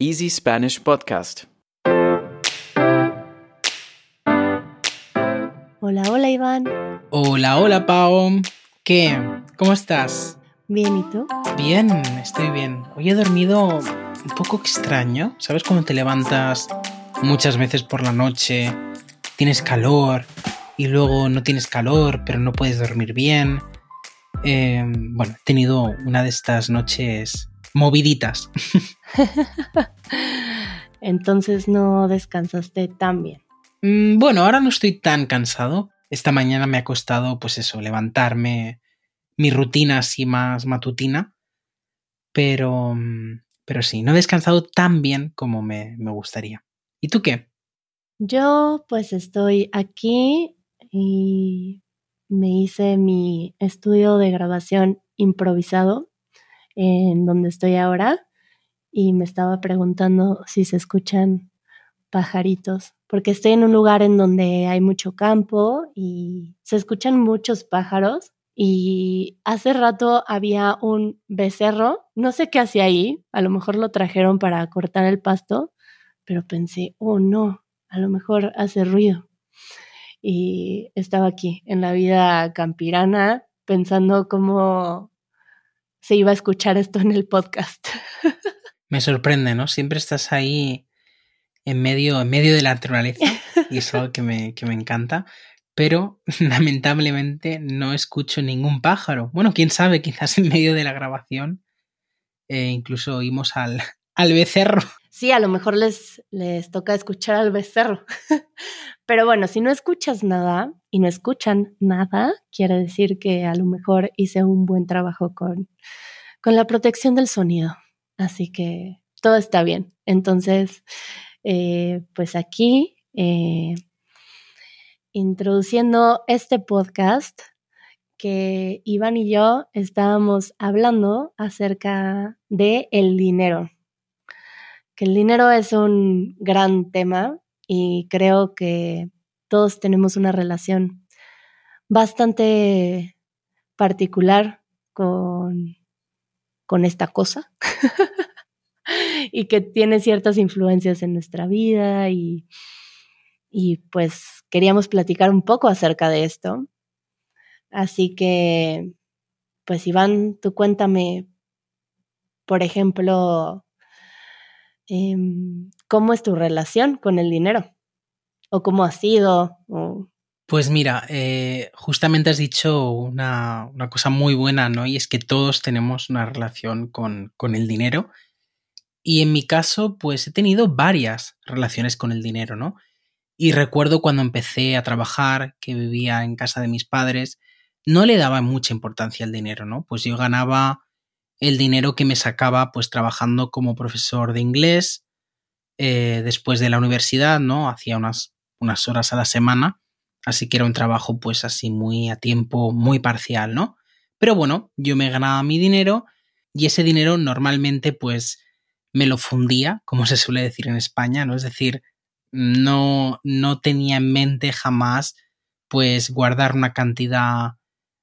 Easy Spanish Podcast. Hola, hola Iván. Hola, hola Pau. ¿Qué? ¿Cómo estás? Bien, ¿y tú? Bien, estoy bien. Hoy he dormido un poco extraño. ¿Sabes cuando te levantas muchas veces por la noche, tienes calor y luego no tienes calor, pero no puedes dormir bien? Eh, bueno, he tenido una de estas noches moviditas. Entonces no descansaste tan bien. Mm, bueno, ahora no estoy tan cansado. Esta mañana me ha costado, pues eso, levantarme, mi rutina así más matutina. Pero, mm, pero sí, no he descansado tan bien como me, me gustaría. ¿Y tú qué? Yo pues estoy aquí y me hice mi estudio de grabación improvisado en donde estoy ahora y me estaba preguntando si se escuchan pajaritos, porque estoy en un lugar en donde hay mucho campo y se escuchan muchos pájaros y hace rato había un becerro, no sé qué hacía ahí, a lo mejor lo trajeron para cortar el pasto, pero pensé, oh no, a lo mejor hace ruido. Y estaba aquí en la vida campirana pensando cómo se iba a escuchar esto en el podcast. Me sorprende, ¿no? Siempre estás ahí en medio, en medio de la naturaleza y es algo que me, que me encanta. Pero lamentablemente no escucho ningún pájaro. Bueno, quién sabe, quizás en medio de la grabación eh, incluso oímos al, al becerro. Sí, a lo mejor les, les toca escuchar al becerro. Pero bueno, si no escuchas nada y no escuchan nada, quiere decir que a lo mejor hice un buen trabajo con, con la protección del sonido. Así que todo está bien. Entonces, eh, pues aquí, eh, introduciendo este podcast, que Iván y yo estábamos hablando acerca de el dinero. Que el dinero es un gran tema y creo que todos tenemos una relación bastante particular con, con esta cosa y que tiene ciertas influencias en nuestra vida y, y pues queríamos platicar un poco acerca de esto. Así que, pues Iván, tú cuéntame, por ejemplo, em, ¿cómo es tu relación con el dinero? ¿O cómo ha sido? Pues mira, eh, justamente has dicho una, una, cosa muy buena, ¿no? Y es que todos tenemos una relación con, con el dinero. Y en mi caso, pues he tenido varias relaciones con el dinero, ¿no? Y recuerdo cuando empecé a trabajar, que vivía en casa de mis padres, no le daba mucha importancia al dinero, ¿no? Pues yo ganaba el dinero que me sacaba pues trabajando como profesor de inglés eh, después de la universidad, ¿no? Hacía unas, unas horas a la semana, así que era un trabajo pues así muy a tiempo, muy parcial, ¿no? Pero bueno, yo me ganaba mi dinero y ese dinero normalmente pues me lo fundía, como se suele decir en España, ¿no? Es decir, no, no tenía en mente jamás pues guardar una cantidad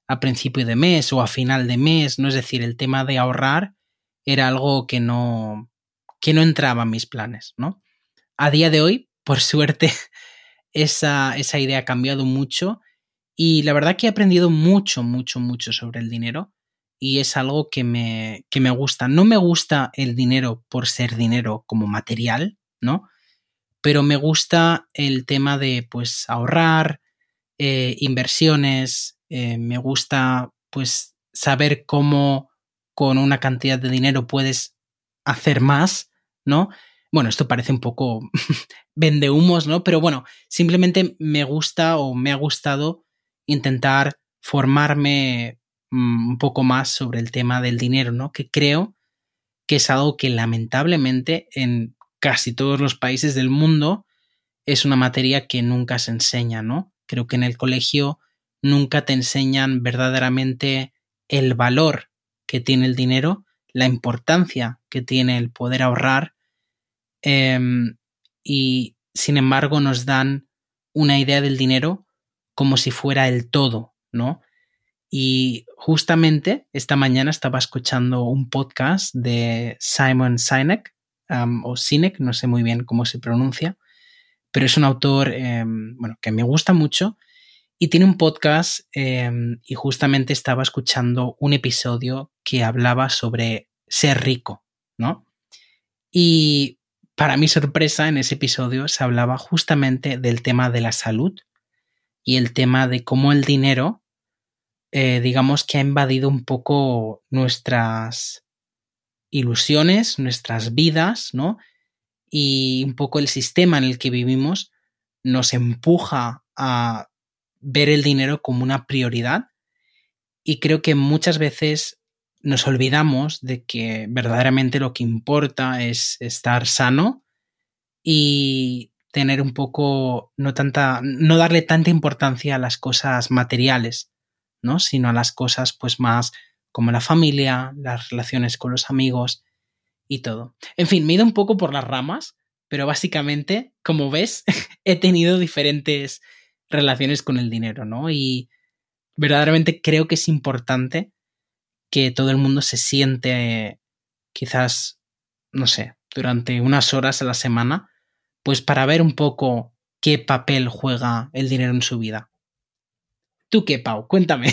a principio de mes o a final de mes, ¿no? Es decir, el tema de ahorrar era algo que no, que no entraba en mis planes, ¿no? A día de hoy, por suerte, esa, esa idea ha cambiado mucho y la verdad que he aprendido mucho, mucho, mucho sobre el dinero y es algo que me, que me gusta. No me gusta el dinero por ser dinero como material, ¿no? Pero me gusta el tema de, pues, ahorrar, eh, inversiones, eh, me gusta pues saber cómo con una cantidad de dinero puedes hacer más, ¿no? Bueno, esto parece un poco vende humos, ¿no? Pero bueno, simplemente me gusta o me ha gustado intentar formarme mm, un poco más sobre el tema del dinero, ¿no? Que creo que es algo que lamentablemente en casi todos los países del mundo es una materia que nunca se enseña, ¿no? Creo que en el colegio nunca te enseñan verdaderamente el valor que tiene el dinero, la importancia que tiene el poder ahorrar em, y sin embargo nos dan una idea del dinero como si fuera el todo, ¿no? Y justamente esta mañana estaba escuchando un podcast de Simon Sinek o Sinek, no sé muy bien cómo se pronuncia, pero es un autor em, bueno, que me gusta mucho y tiene un podcast em, y justamente estaba escuchando un episodio que hablaba sobre ser rico, ¿no? Y para mi sorpresa, en ese episodio se hablaba justamente del tema de la salud y el tema de cómo el dinero, eh, digamos que ha invadido un poco nuestras ilusiones, nuestras vidas, ¿no? Y un poco el sistema en el que vivimos nos empuja a ver el dinero como una prioridad y creo que muchas veces nos olvidamos de que verdaderamente lo que importa es estar sano y tener un poco, no tanta, no darle tanta importancia a las cosas materiales, ¿no? Sino a las cosas pues más como la familia, las relaciones con los amigos y todo. En fin, me he ido un poco por las ramas, pero básicamente, como ves, he tenido diferentes relaciones con el dinero, ¿no? Y verdaderamente creo que es importante que todo el mundo se siente quizás, no sé, durante unas horas a la semana, pues para ver un poco qué papel juega el dinero en su vida. ¿Tú qué, Pau? Cuéntame.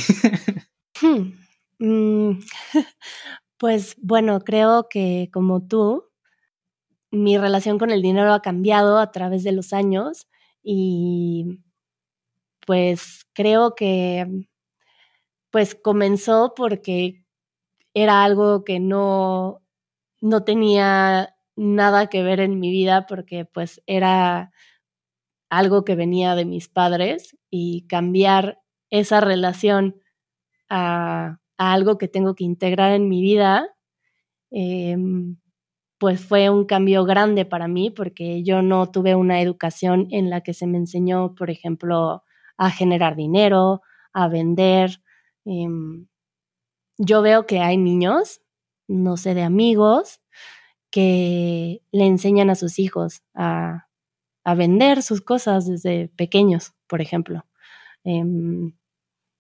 Hmm, mm, pues bueno, creo que como tú, mi relación con el dinero ha cambiado a través de los años y pues creo que pues comenzó porque era algo que no, no tenía nada que ver en mi vida porque pues era algo que venía de mis padres y cambiar esa relación a, algo que tengo que integrar en mi vida, em, pues fue un cambio grande para mí porque yo no tuve una educación en la que se me enseñó, por ejemplo, a generar dinero, a vender. Em, yo veo que hay niños, no sé, de amigos, que le enseñan a sus hijos a, vender sus cosas desde pequeños, por ejemplo. Em,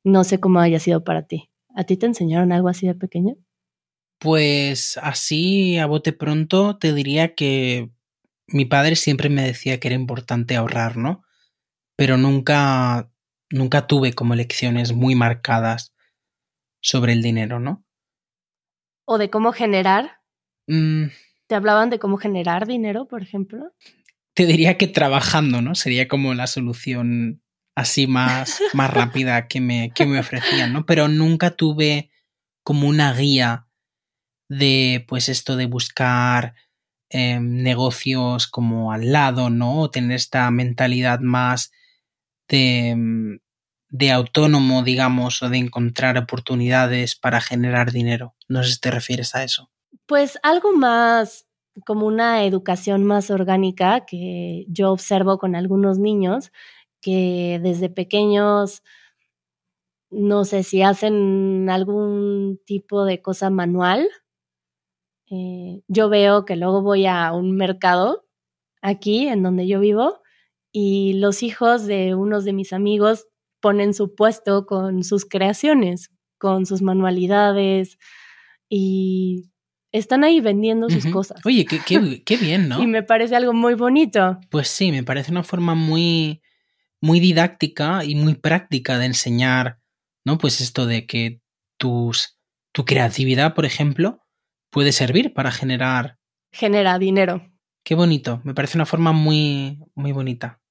no sé cómo haya sido para ti. ¿A ti te enseñaron algo así de pequeño? Pues así, a bote pronto, te diría que mi padre siempre me decía que era importante ahorrar, ¿no? Pero nunca, nunca tuve como lecciones muy marcadas sobre el dinero, ¿no? ¿O de cómo generar? Mm. ¿Te hablaban de cómo generar dinero, por ejemplo? Te diría que trabajando, ¿no? Sería como la solución así más, más rápida que me, que me ofrecían, ¿no? Pero nunca tuve como una guía de, pues esto de buscar em, negocios como al lado, ¿no? O tener esta mentalidad más de, em, de autónomo, digamos, o de encontrar oportunidades para generar dinero. No sé si te refieres a eso. Pues algo más como una educación más orgánica que yo observo con algunos niños que desde pequeños, no sé si hacen algún tipo de cosa manual. Eh, yo veo que luego voy a un mercado aquí en donde yo vivo y los hijos de unos de mis amigos ponen su puesto con sus creaciones, con sus manualidades y están ahí vendiendo sus cosas. Oye, qué, qué, bien, ¿no? y me parece algo muy bonito. Pues sí, me parece una forma muy, muy didáctica y muy práctica de enseñar, ¿no? Pues esto de que tus, tu creatividad, por ejemplo, puede servir para generar... Genera dinero. Qué bonito, me parece una forma muy, muy bonita.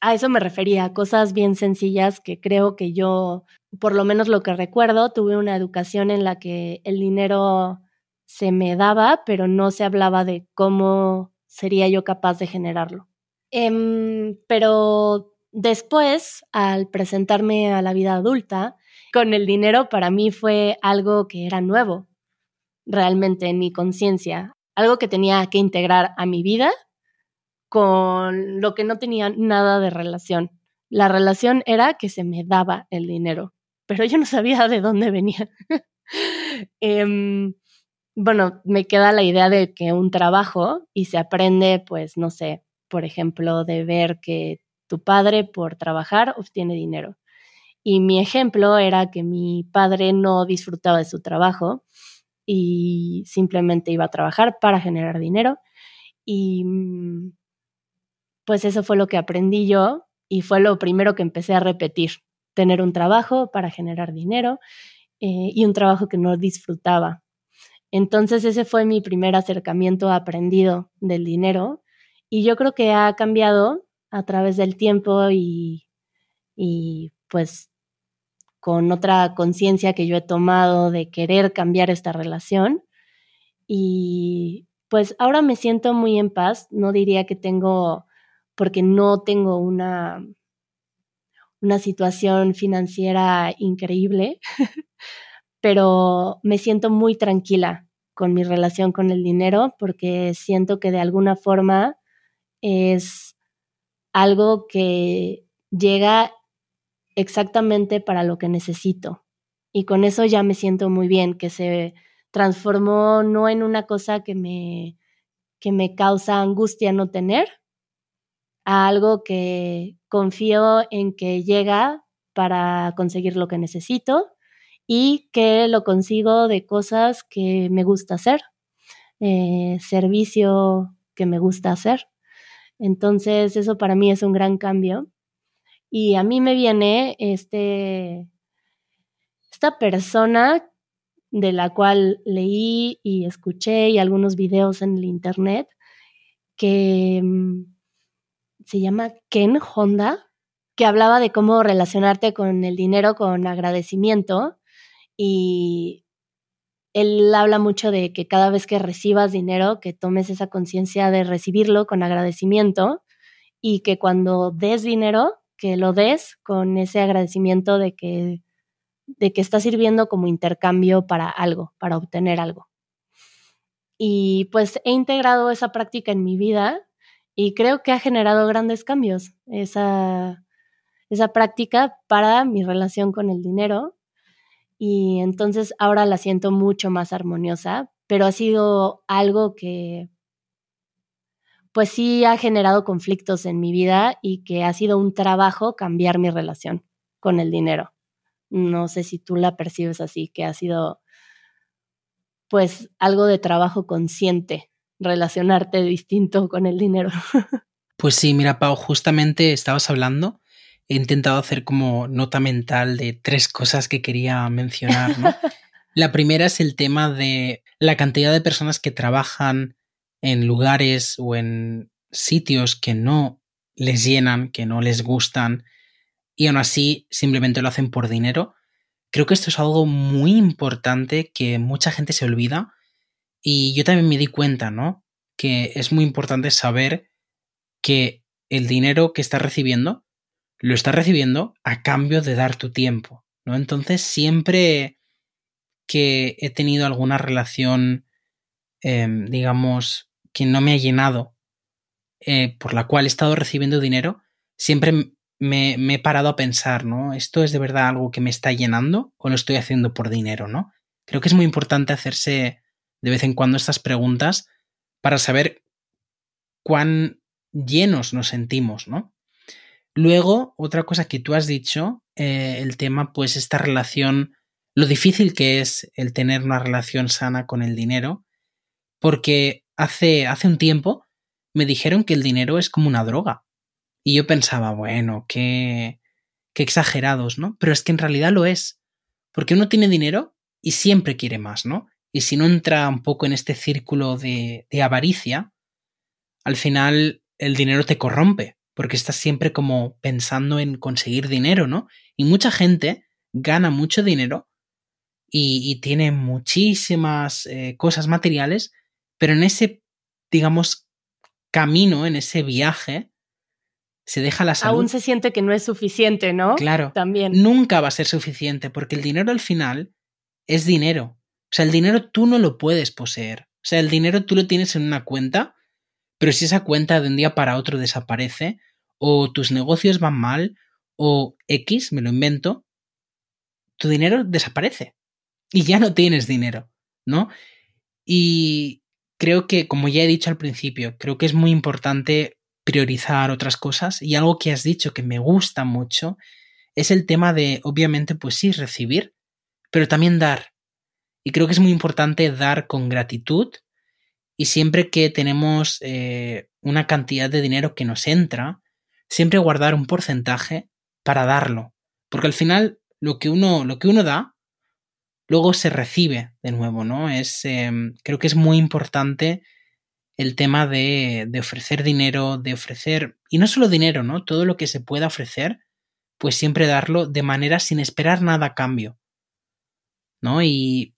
A eso me refería, cosas bien sencillas que creo que yo, por lo menos lo que recuerdo, tuve una educación en la que el dinero se me daba, pero no se hablaba de cómo sería yo capaz de generarlo. Em, pero Después, al presentarme a la vida adulta, con el dinero para mí fue algo que era nuevo, realmente en mi conciencia, algo que tenía que integrar a mi vida con lo que no tenía nada de relación. La relación era que se me daba el dinero, pero yo no sabía de dónde venía. Em, bueno, me queda la idea de que un trabajo y se aprende, pues, no sé, por ejemplo, de ver que tu padre por trabajar obtiene dinero. Y mi ejemplo era que mi padre no disfrutaba de su trabajo y simplemente iba a trabajar para generar dinero. y mm, pues eso fue lo que aprendí yo y fue lo primero que empecé a repetir, tener un trabajo para generar dinero eh, y un trabajo que no disfrutaba. Entonces ese fue mi primer acercamiento aprendido del dinero y yo creo que ha cambiado a través del tiempo y, y pues con otra conciencia que yo he tomado de querer cambiar esta relación. Y pues ahora me siento muy en paz. No diría que tengo, porque no tengo una, una situación financiera increíble, pero me siento muy tranquila con mi relación con el dinero porque siento que de alguna forma es algo que llega exactamente para lo que necesito. Y con eso ya me siento muy bien, que se transformó no en una cosa que me, que me causa angustia no tener, a algo que confío en que llega para conseguir lo que necesito y que lo consigo de cosas que me gusta hacer, eh, servicio que me gusta hacer. Entonces, eso para mí es un gran cambio. Y a mí me viene este, esta persona de la cual leí y escuché y algunos videos en el internet que mm, se llama Ken Honda, que hablaba de cómo relacionarte con el dinero con agradecimiento y él habla mucho de que cada vez que recibas dinero, que tomes esa conciencia de recibirlo con agradecimiento y que cuando des dinero, que lo des con ese agradecimiento de que, de que está sirviendo como intercambio para algo, para obtener algo. Y pues he integrado esa práctica en mi vida y creo que ha generado grandes cambios esa, esa práctica para mi relación con el dinero y entonces ahora la siento mucho más armoniosa, pero ha sido algo que pues sí ha generado conflictos en mi vida y que ha sido un trabajo cambiar mi relación con el dinero. No sé si tú la percibes así, que ha sido pues algo de trabajo consciente, relacionarte distinto con el dinero. Pues sí, mira, Pau, justamente estabas hablando he intentado hacer como nota mental de tres cosas que quería mencionar. la primera es el tema de la cantidad de personas que trabajan en lugares o en sitios que no les llenan, que no les gustan y aún así simplemente lo hacen por dinero. Creo que esto es algo muy importante que mucha gente se olvida y yo también me di cuenta, ¿no? Que es muy importante saber que el dinero que estás recibiendo lo estás recibiendo a cambio de dar tu tiempo, ¿no? Entonces siempre que he tenido alguna relación, em, digamos, que no me ha llenado, eh, por la cual he estado recibiendo dinero, siempre me, me, he parado a pensar, ¿no? ¿Esto es de verdad algo que me está llenando o lo estoy haciendo por dinero, ¿no? Creo que es muy importante hacerse de vez en cuando estas preguntas para saber cuán llenos nos sentimos, ¿no? Luego, otra cosa que tú has dicho, eh, el tema, pues esta relación, lo difícil que es el tener una relación sana con el dinero, porque hace, hace un tiempo me dijeron que el dinero es como una droga. Y yo pensaba, bueno, qué, qué exagerados, ¿no? Pero es que en realidad lo es. Porque uno tiene dinero y siempre quiere más, ¿no? Y si no entra un poco en este círculo de, de avaricia, al final el dinero te corrompe porque estás siempre como pensando en conseguir dinero, ¿no? Y mucha gente gana mucho dinero y, tiene muchísimas eh, cosas materiales, pero en ese, digamos, camino, en ese viaje, se deja la salud. Aún se siente que no es suficiente, ¿no? Claro. También. Nunca va a ser suficiente, porque el dinero al final es dinero. O sea, el dinero tú no lo puedes poseer. O sea, el dinero tú lo tienes en una cuenta, pero si esa cuenta de un día para otro desaparece, o tus negocios van mal, o X, me lo invento, tu dinero desaparece y ya no tienes dinero, ¿no? Y creo que, como ya he dicho al principio, creo que es muy importante priorizar otras cosas y algo que has dicho que me gusta mucho es el tema de, obviamente, pues sí, recibir, pero también dar. Y creo que es muy importante dar con gratitud Y siempre que tenemos eh, una cantidad de dinero que nos entra, siempre guardar un porcentaje para darlo. Porque al final lo que uno, lo que uno da, luego se recibe de nuevo, ¿no? Es, em, creo que es muy importante el tema de, de, ofrecer dinero, de ofrecer, y no solo dinero, ¿no? Todo lo que se pueda ofrecer, pues siempre darlo de manera sin esperar nada a cambio, ¿no? Y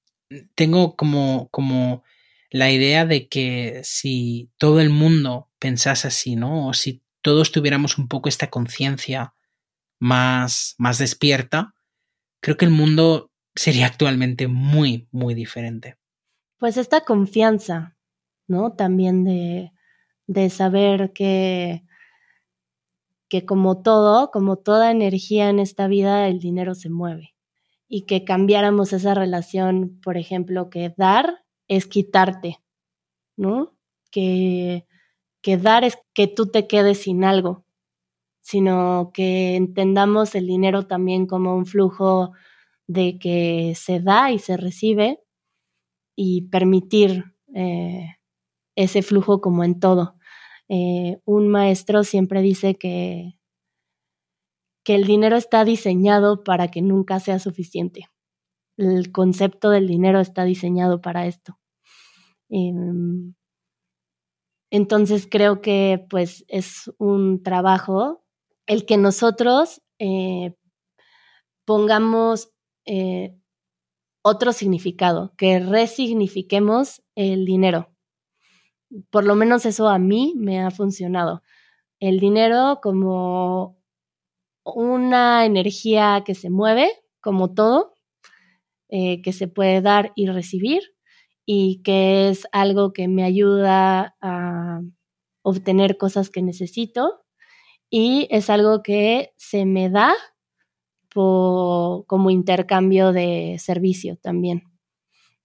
tengo como, como la idea de que si todo el mundo pensase así, ¿no? O si todos tuviéramos un poco esta conciencia más, más despierta, creo que el mundo sería actualmente muy, muy diferente. Pues esta confianza, ¿no? También de, de saber que, que como todo, como toda energía en esta vida, el dinero se mueve. Y que cambiáramos esa relación, por ejemplo, que dar es quitarte, ¿no? Que, que dar es que tú te quedes sin algo, sino que entendamos el dinero también como un flujo de que se da y se recibe y permitir eh, ese flujo como en todo. Eh, un maestro siempre dice que, que el dinero está diseñado para que nunca sea suficiente. El concepto del dinero está diseñado para esto. Em, entonces creo que pues es un trabajo el que nosotros eh, pongamos eh, otro significado, que resignifiquemos el dinero. Por lo menos eso a mí me ha funcionado. El dinero como una energía que se mueve, como todo, eh, que se puede dar y recibir, y que es algo que me ayuda a obtener cosas que necesito, y es algo que se me da como intercambio de servicio también.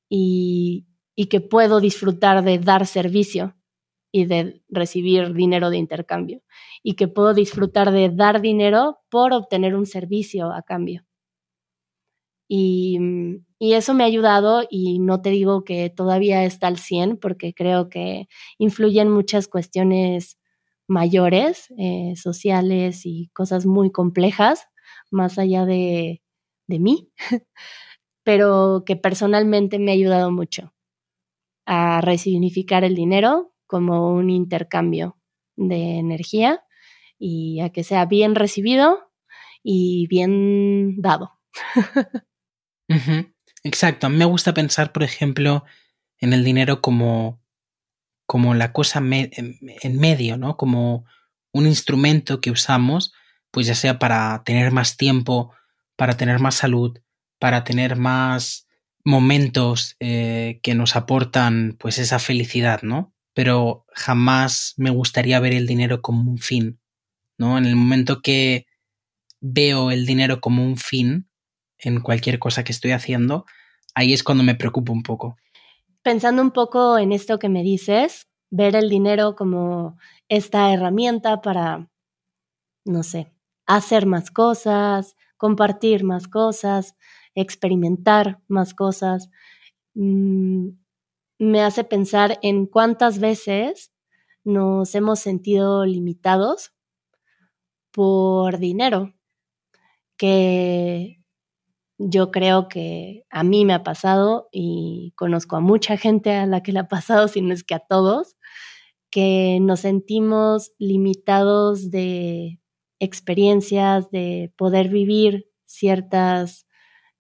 Y, que puedo disfrutar de dar servicio y de recibir dinero de intercambio. Y que puedo disfrutar de dar dinero por obtener un servicio a cambio. Y, y, eso me ha ayudado y no te digo que todavía está al 100 porque creo que influyen muchas cuestiones mayores, eh, sociales y cosas muy complejas más allá de, de mí, pero que personalmente me ha ayudado mucho a resignificar el dinero como un intercambio de energía y a que sea bien recibido y bien dado. Exacto, a mí me gusta pensar, por ejemplo, en el dinero como, como la cosa en medio, ¿no? Como un instrumento que usamos pues ya sea para tener más tiempo, para tener más salud, para tener más momentos eh, que nos aportan pues esa felicidad, ¿no? Pero jamás me gustaría ver el dinero como un fin, ¿no? En el momento que veo el dinero como un fin en cualquier cosa que estoy haciendo, ahí es cuando me preocupo un poco. Pensando un poco en esto que me dices, ver el dinero como esta herramienta para, no sé, hacer más cosas, compartir más cosas, experimentar más cosas. Mm, me hace pensar en cuántas veces nos hemos sentido limitados por dinero, que yo creo que a mí me ha pasado y conozco a mucha gente a la que le ha pasado, si no es que a todos, que nos sentimos limitados de experiencias, de poder vivir ciertas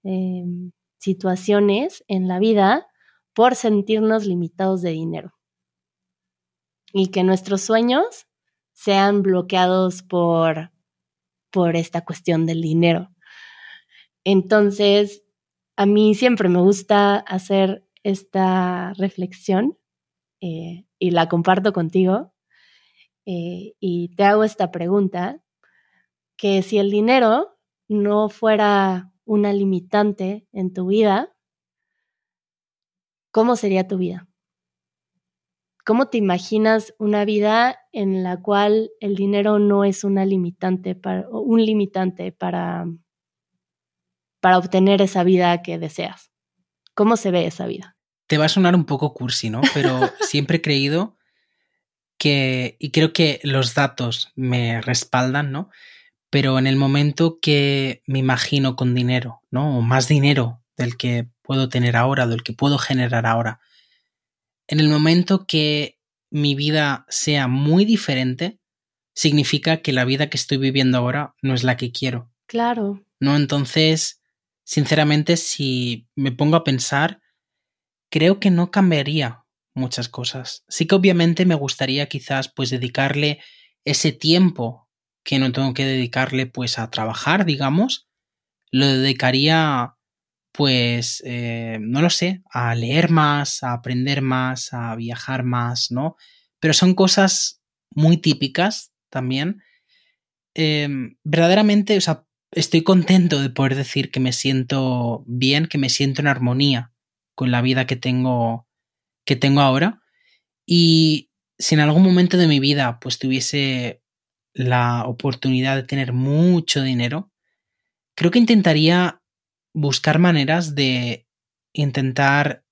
em, situaciones en la vida por sentirnos limitados de dinero. Y que nuestros sueños sean bloqueados por, por esta cuestión del dinero. Entonces, a mí siempre me gusta hacer esta reflexión eh, y la comparto contigo. Eh, y te hago esta pregunta que si el dinero no fuera una limitante en tu vida, ¿cómo sería tu vida? ¿Cómo te imaginas una vida en la cual el dinero no es una limitante para, un limitante para, para obtener esa vida que deseas? ¿Cómo se ve esa vida? te va a sonar un poco cursi, ¿no? Pero siempre he creído que, y creo que los datos me respaldan, ¿no? Pero en el momento que me imagino con dinero, ¿no? O más dinero del que puedo tener ahora, del que puedo generar ahora, en el momento que mi vida sea muy diferente, significa que la vida que estoy viviendo ahora no es la que quiero. Claro. ¿No? Entonces, sinceramente, si me pongo a pensar, creo que no cambiaría muchas cosas. Sí que obviamente me gustaría quizás pues dedicarle ese tiempo que no tengo que dedicarle pues a trabajar, digamos, lo dedicaría pues, eh, no lo sé, a leer más, a aprender más, a viajar más, ¿no? Pero son cosas muy típicas también. Em, verdaderamente, o sea, estoy contento de poder decir que me siento bien, que me siento en armonía con la vida que tengo, que tengo ahora. Y si en algún momento de mi vida pues tuviese la oportunidad de tener mucho dinero, creo que intentaría buscar maneras de intentar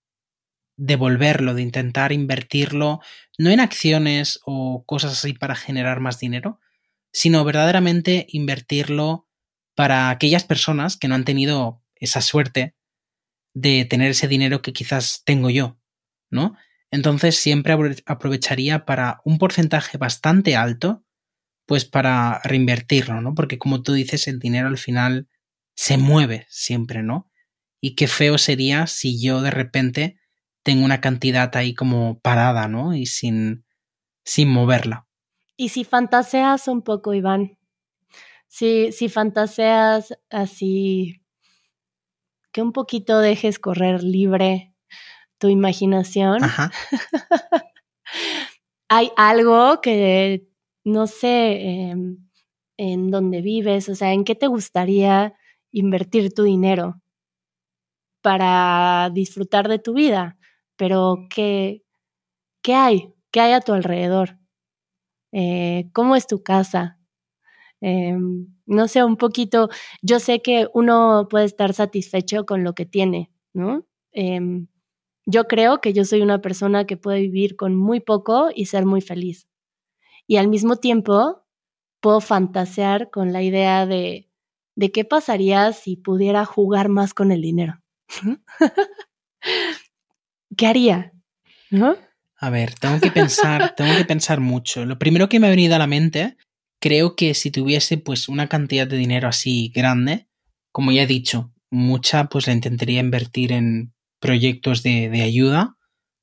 devolverlo, de intentar invertirlo, no en acciones o cosas así para generar más dinero, sino verdaderamente invertirlo para aquellas personas que no han tenido esa suerte de tener ese dinero que quizás tengo yo, ¿no? Entonces siempre aprovecharía para un porcentaje bastante alto, pues para reinvertirlo, ¿no? Porque como tú dices, el dinero al final se mueve siempre, ¿no? Y qué feo sería si yo de repente tengo una cantidad ahí como parada, ¿no? Y sin, sin moverla. Y si fantaseas un poco, Iván, si, si fantaseas así, que un poquito dejes correr libre tu imaginación, Ajá. hay algo que, no sé, em, en dónde vives, o sea, en qué te gustaría invertir tu dinero para disfrutar de tu vida, pero ¿qué, qué hay? ¿Qué hay a tu alrededor? Eh, ¿Cómo es tu casa? Em, no sé, un poquito, yo sé que uno puede estar satisfecho con lo que tiene, ¿no? Em, yo creo que yo soy una persona que puede vivir con muy poco y ser muy feliz. Y al mismo tiempo puedo fantasear con la idea de de qué pasaría si pudiera jugar más con el dinero. ¿Qué haría? ¿No? A ver, tengo que pensar, tengo que pensar mucho. Lo primero que me ha venido a la mente, creo que si tuviese pues una cantidad de dinero así grande, como ya he dicho, mucha pues la intentaría invertir en proyectos de, ayuda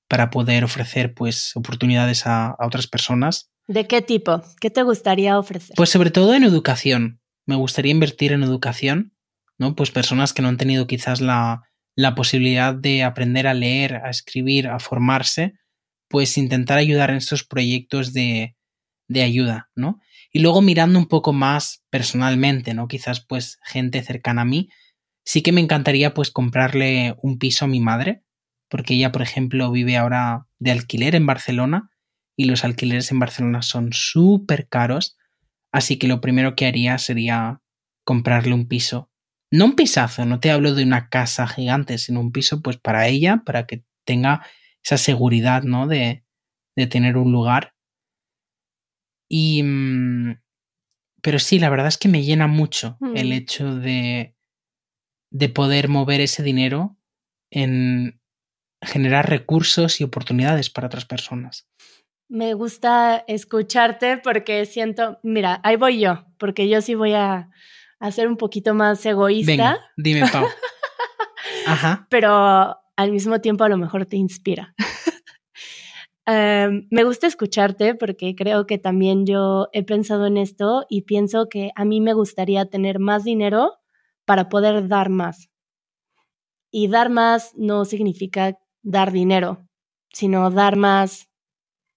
para poder ofrecer pues oportunidades a, a otras personas. ¿De qué tipo? ¿Qué te gustaría ofrecer? Pues sobre todo en educación me gustaría invertir en educación, ¿no? Pues personas que no han tenido quizás la, la posibilidad de aprender a leer, a escribir, a formarse, pues intentar ayudar en estos proyectos de, de ayuda, ¿no? Y luego mirando un poco más personalmente, ¿no? Quizás pues gente cercana a mí, sí que me encantaría pues comprarle un piso a mi madre, porque ella, por ejemplo, vive ahora de alquiler en Barcelona y los alquileres en Barcelona son súper caros Así que lo primero que haría sería comprarle un piso. No un pisazo, no te hablo de una casa gigante, sino un piso pues para ella, para que tenga esa seguridad, ¿no? De, de tener un lugar. Y... Mm, pero sí, la verdad es que me llena mucho el mm. hecho de, de poder mover ese dinero en generar recursos y oportunidades para otras personas. Me gusta escucharte porque siento, mira, ahí voy yo, porque yo sí voy a, ser un poquito más egoísta. Venga, dime, Pau. Ajá. Pero al mismo tiempo a lo mejor te inspira. Em, me gusta escucharte porque creo que también yo he pensado en esto y pienso que a mí me gustaría tener más dinero para poder dar más. Y dar más no significa dar dinero, sino dar más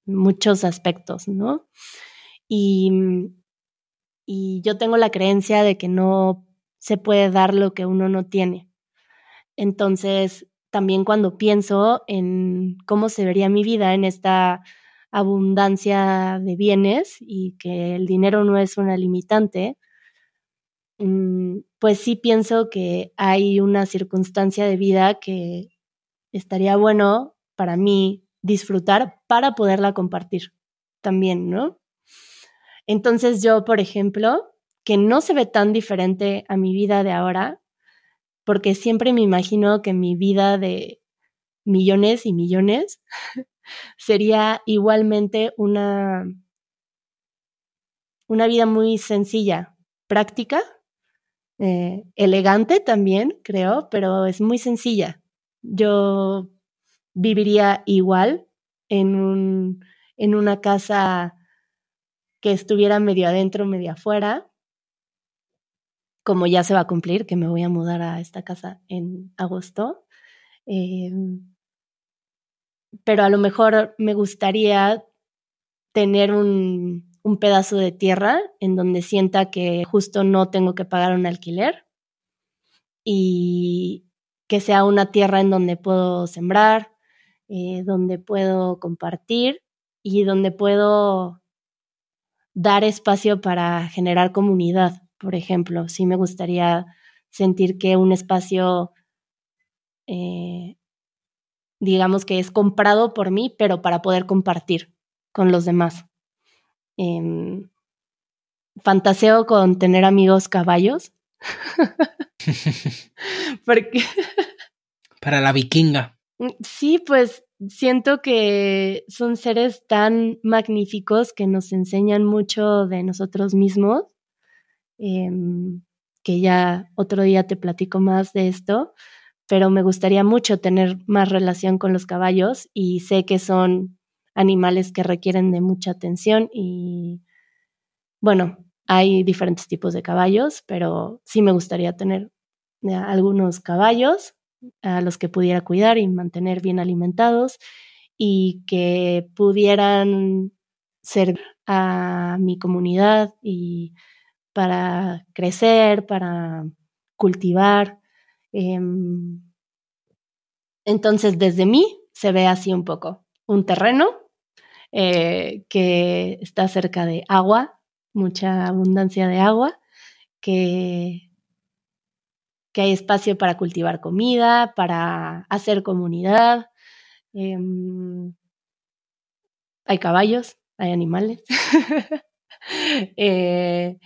muchos aspectos, ¿no? Y, y yo tengo la creencia de que no se puede dar lo que uno no tiene. Entonces, también cuando pienso en cómo se vería mi vida en esta abundancia de bienes y que el dinero no es una limitante, mm, pues sí pienso que hay una circunstancia de vida que estaría bueno para mí disfrutar para poderla compartir también, ¿no? Entonces yo, por ejemplo, que no se ve tan diferente a mi vida de ahora, porque siempre me imagino que mi vida de millones y millones sería igualmente una, una vida muy sencilla, práctica, eh, elegante también, creo, pero es muy sencilla. Yo viviría igual en, un, en una casa que estuviera medio adentro, medio afuera, como ya se va a cumplir, que me voy a mudar a esta casa en agosto. Em, pero a lo mejor me gustaría tener un, un pedazo de tierra en donde sienta que justo no tengo que pagar un alquiler y que sea una tierra en donde puedo sembrar, eh, donde puedo compartir y donde puedo dar espacio para generar comunidad, por ejemplo. Sí me gustaría sentir que un espacio, eh, digamos que es comprado por mí, pero para poder compartir con los demás. Em, fantaseo con tener amigos caballos. Porque... Para la vikinga. Mm, sí, pues siento que son seres tan magníficos que nos enseñan mucho de nosotros mismos, em, que ya otro día te platico más de esto, pero me gustaría mucho tener más relación con los caballos y sé que son animales que requieren de mucha atención y bueno, hay diferentes tipos de caballos, pero sí me gustaría tener eh, algunos caballos a los que pudiera cuidar y mantener bien alimentados y que pudieran ser a mi comunidad y para crecer, para cultivar. Em, entonces, desde mí se ve así un poco, un terreno eh, que está cerca de agua, mucha abundancia de agua, que, que hay espacio para cultivar comida, para hacer comunidad. Em, hay caballos, hay animales. Eh,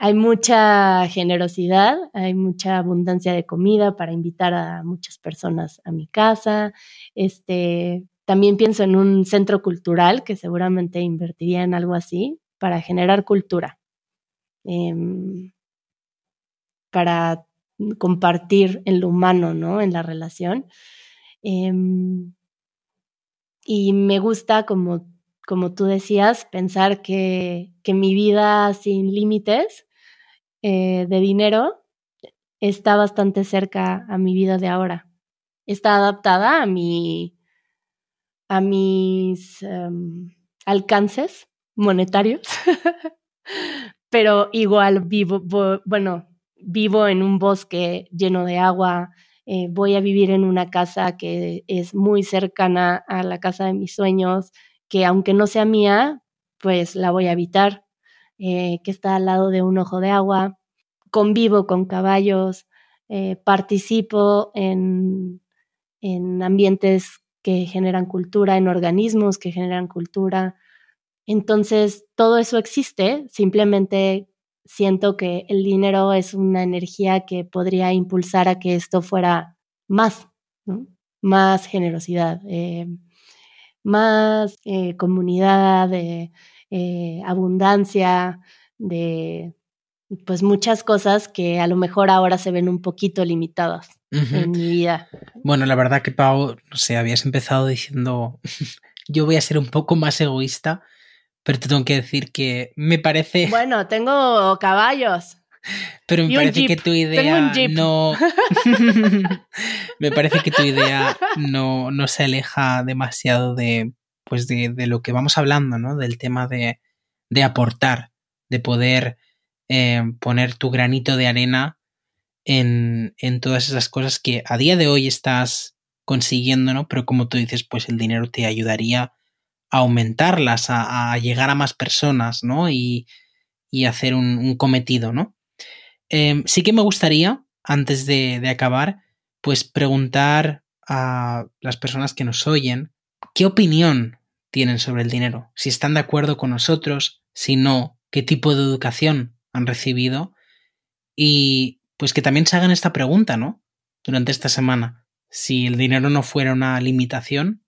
hay mucha generosidad, hay mucha abundancia de comida para invitar a muchas personas a mi casa. Este, también pienso en un centro cultural que seguramente invertiría en algo así para generar cultura, em, para compartir en lo humano, ¿no? En la relación. Em, y me gusta, como, como tú decías, pensar que, que mi vida sin límites eh, de dinero está bastante cerca a mi vida de ahora. Está adaptada a mi a mis em, alcances monetarios, pero igual vivo, bueno, vivo en un bosque lleno de agua, eh, voy a vivir en una casa que es muy cercana a la casa de mis sueños, que aunque no sea mía, pues la voy a habitar, eh, que está al lado de un ojo de agua, convivo con caballos, eh, participo en, en ambientes que generan cultura, en organismos que generan cultura. Entonces, todo eso existe, simplemente siento que el dinero es una energía que podría impulsar a que esto fuera más, más generosidad, eh, más eh, comunidad, de eh, abundancia, de pues muchas cosas que a lo mejor ahora se ven un poquito limitadas en mi vida. Bueno, la verdad que Pau, no sé, habías empezado diciendo yo voy a ser un poco más egoísta, pero te tengo que decir que me parece. Bueno, tengo caballos. Pero me parece que tu idea no. me parece que tu idea no, no se aleja demasiado de, pues de, de, lo que vamos hablando, ¿no? Del tema de, de aportar, de poder eh, poner tu granito de arena en, en, todas esas cosas que a día de hoy estás consiguiendo, ¿no? Pero como tú dices, pues el dinero te ayudaría a aumentarlas, a, llegar a más personas, ¿no? Y, y hacer un, cometido, ¿no? Em, sí que me gustaría, antes de, de, acabar, pues preguntar a las personas que nos oyen qué opinión tienen sobre el dinero, si están de acuerdo con nosotros, si no, qué tipo de educación han recibido y pues que también se hagan esta pregunta, ¿no? Durante esta semana. Si el dinero no fuera una limitación,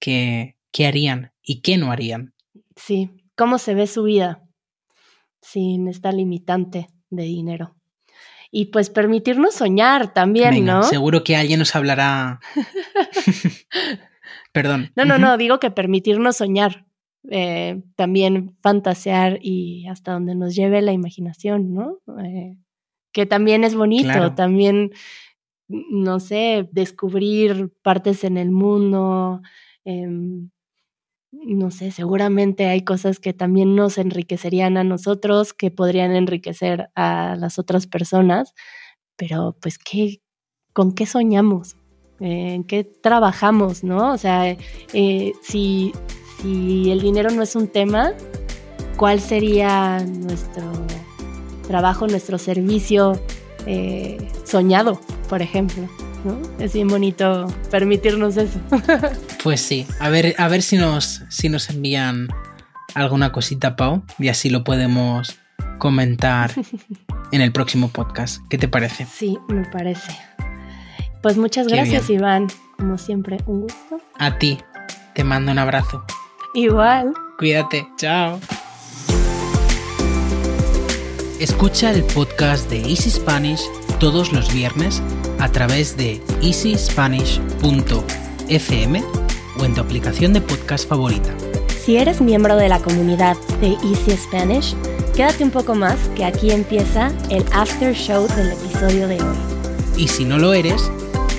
¿qué, qué harían y qué no harían? Sí, ¿cómo se ve su vida sin esta limitante de dinero? Y pues permitirnos soñar también, Venga, ¿no? Seguro que alguien nos hablará. Perdón. No, no, no, digo que permitirnos soñar, eh, también fantasear y hasta donde nos lleve la imaginación, ¿no? Eh, que también es bonito, Claro. también, no sé, descubrir partes en el mundo, em, no sé, seguramente hay cosas que también nos enriquecerían a nosotros, que podrían enriquecer a las otras personas, pero pues, ¿qué, ¿con qué soñamos? Eh, ¿En qué trabajamos, no? O sea, eh, si, si el dinero no es un tema, ¿cuál sería nuestro trabajo, nuestro servicio eh, soñado, por ejemplo? ¿No? Es bien bonito permitirnos eso. Pues sí, a ver, a ver si nos, si nos envían alguna cosita, Pau, y así lo podemos comentar en el próximo podcast. ¿Qué te parece? Sí, me parece. Pues muchas Qué gracias, bien. Iván. Como siempre, un gusto. A ti, te mando un abrazo. Igual. Cuídate, chao. Escucha el podcast de Easy Spanish todos los viernes a través de easyspanish.fm o en tu aplicación de podcast favorita. Si eres miembro de la comunidad de Easy Spanish, quédate un poco más que aquí empieza el after show del episodio de hoy. Y si no lo eres,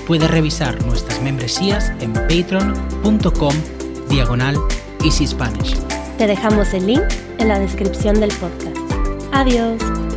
puedes revisar nuestras membresías en patreon.com diagonal Easy Spanish. Te dejamos el link en la descripción del podcast. Adiós.